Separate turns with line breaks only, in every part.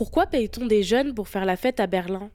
Pourquoi paye-t-on des jeunes pour faire la fête à Berlin?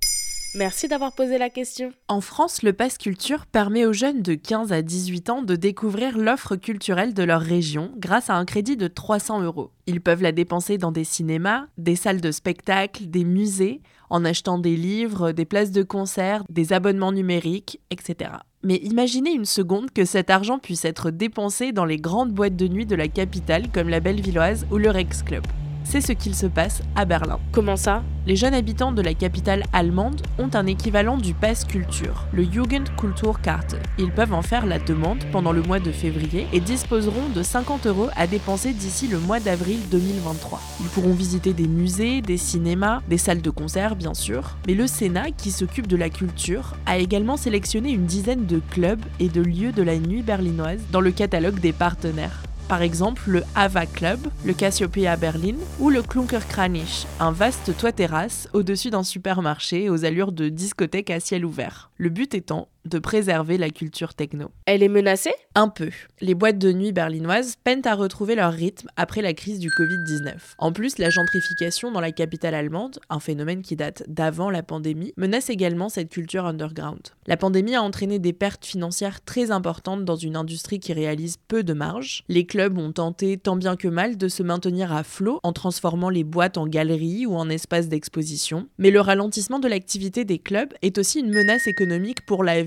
Merci d'avoir posé la question.
En France, le Pass Culture permet aux jeunes de 15 à 18 ans de découvrir l'offre culturelle de leur région grâce à un crédit de 300 euros. Ils peuvent la dépenser dans des cinémas, des salles de spectacle, des musées, en achetant des livres, des places de concert, des abonnements numériques, etc. Mais imaginez une seconde que cet argent puisse être dépensé dans les grandes boîtes de nuit de la capitale comme la Bellevilloise ou le Rex Club c'est ce qu'il se passe à Berlin.
Comment ça?
Les jeunes habitants de la capitale allemande ont un équivalent du Pass Culture, le Jugendkulturkarte. Ils peuvent en faire la demande pendant le mois de février et disposeront de 50 euros à dépenser d'ici le mois d'avril 2023. Ils pourront visiter des musées, des cinémas, des salles de concert bien sûr, mais le Sénat, qui s'occupe de la culture, a également sélectionné une dizaine de clubs et de lieux de la nuit berlinoise dans le catalogue des partenaires par exemple le Ava Club, le Cassiopeia Berlin ou le Klunkerkranich, un vaste toit-terrasse au-dessus d'un supermarché aux allures de discothèque à ciel ouvert. Le but étant de préserver la culture techno.
Elle est menacée?
Un peu. Les boîtes de nuit berlinoises peinent à retrouver leur rythme après la crise du Covid-19. En plus, la gentrification dans la capitale allemande, un phénomène qui date d'avant la pandémie, menace également cette culture underground. La pandémie a entraîné des pertes financières très importantes dans une industrie qui réalise peu de marge. Les clubs ont tenté tant bien que mal de se maintenir à flot en transformant les boîtes en galeries ou en espaces d'exposition. Mais le ralentissement de l'activité des clubs est aussi une menace économique pour la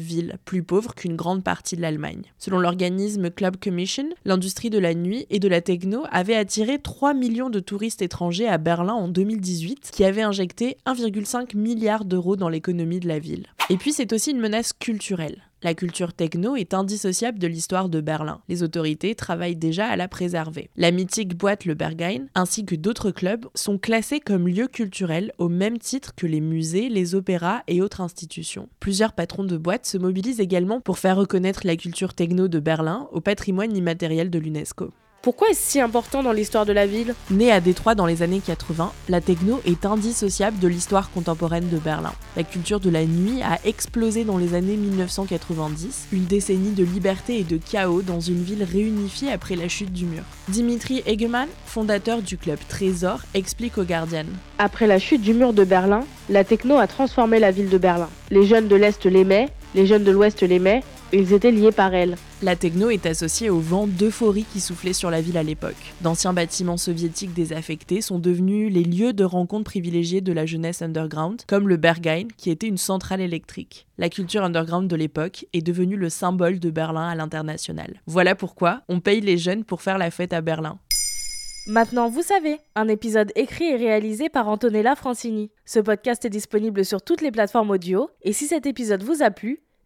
plus pauvre qu'une grande partie de l'Allemagne. Selon l'organisme Club Commission, l'industrie de la nuit et de la techno avait attiré 3 millions de touristes étrangers à Berlin en 2018, qui avait injecté 1,5 milliard d'euros dans l'économie de la ville. Et puis c'est aussi une menace culturelle. La culture techno est indissociable de l'histoire de Berlin. Les autorités travaillent déjà à la préserver. La mythique boîte Le Berghain, ainsi que d'autres clubs, sont classés comme lieux culturels au même titre que les musées, les opéras et autres institutions. Plusieurs patrons de boîtes se mobilisent également pour faire reconnaître la culture techno de Berlin au patrimoine immatériel de l'UNESCO.
Pourquoi est-ce si important dans l'histoire de la ville?
Née à Détroit dans les années 80, la techno est indissociable de l'histoire contemporaine de Berlin. La culture de la nuit a explosé dans les années 1990, une décennie de liberté et de chaos dans une ville réunifiée après la chute du mur. Dimitri Egeman, fondateur du club Trésor, explique au Guardian.
Après la chute du mur de Berlin, la techno a transformé la ville de Berlin. Les jeunes de l'Est l'aimaient, les jeunes de l'Ouest l'aimaient, ils étaient liés par elle.
La techno est associée au vent d'euphorie qui soufflait sur la ville à l'époque. D'anciens bâtiments soviétiques désaffectés sont devenus les lieux de rencontre privilégiés de la jeunesse underground, comme le Berghain, qui était une centrale électrique. La culture underground de l'époque est devenue le symbole de Berlin à l'international. Voilà pourquoi on paye les jeunes pour faire la fête à Berlin.
Maintenant, vous savez, un épisode écrit et réalisé par Antonella Francini. Ce podcast est disponible sur toutes les plateformes audio, et si cet épisode vous a plu,